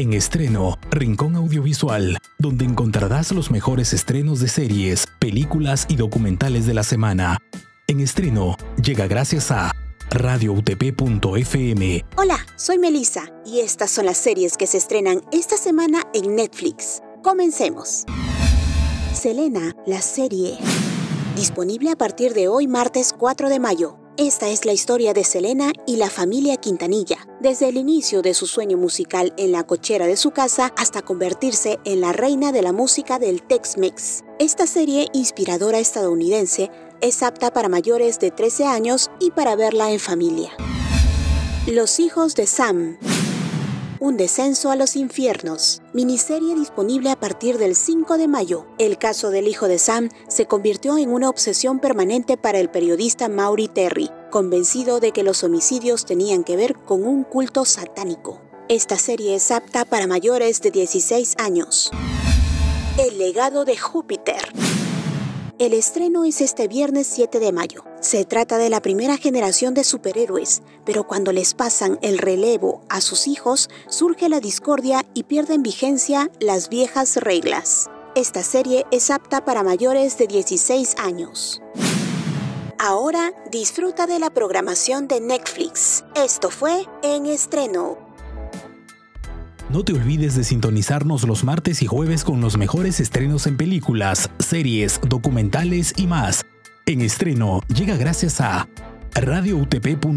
En estreno, Rincón Audiovisual, donde encontrarás los mejores estrenos de series, películas y documentales de la semana. En estreno, llega gracias a radioutp.fm. Hola, soy Melissa y estas son las series que se estrenan esta semana en Netflix. Comencemos. Selena, la serie. Disponible a partir de hoy martes 4 de mayo. Esta es la historia de Selena y la familia Quintanilla, desde el inicio de su sueño musical en la cochera de su casa hasta convertirse en la reina de la música del Tex-Mex. Esta serie inspiradora estadounidense es apta para mayores de 13 años y para verla en familia. Los hijos de Sam. Un descenso a los infiernos. Miniserie disponible a partir del 5 de mayo. El caso del hijo de Sam se convirtió en una obsesión permanente para el periodista Maury Terry, convencido de que los homicidios tenían que ver con un culto satánico. Esta serie es apta para mayores de 16 años. El legado de Júpiter. El estreno es este viernes 7 de mayo. Se trata de la primera generación de superhéroes, pero cuando les pasan el relevo a sus hijos, surge la discordia y pierden vigencia las viejas reglas. Esta serie es apta para mayores de 16 años. Ahora disfruta de la programación de Netflix. Esto fue En Estreno. No te olvides de sintonizarnos los martes y jueves con los mejores estrenos en películas, series, documentales y más. En estreno llega gracias a radioutp.fm.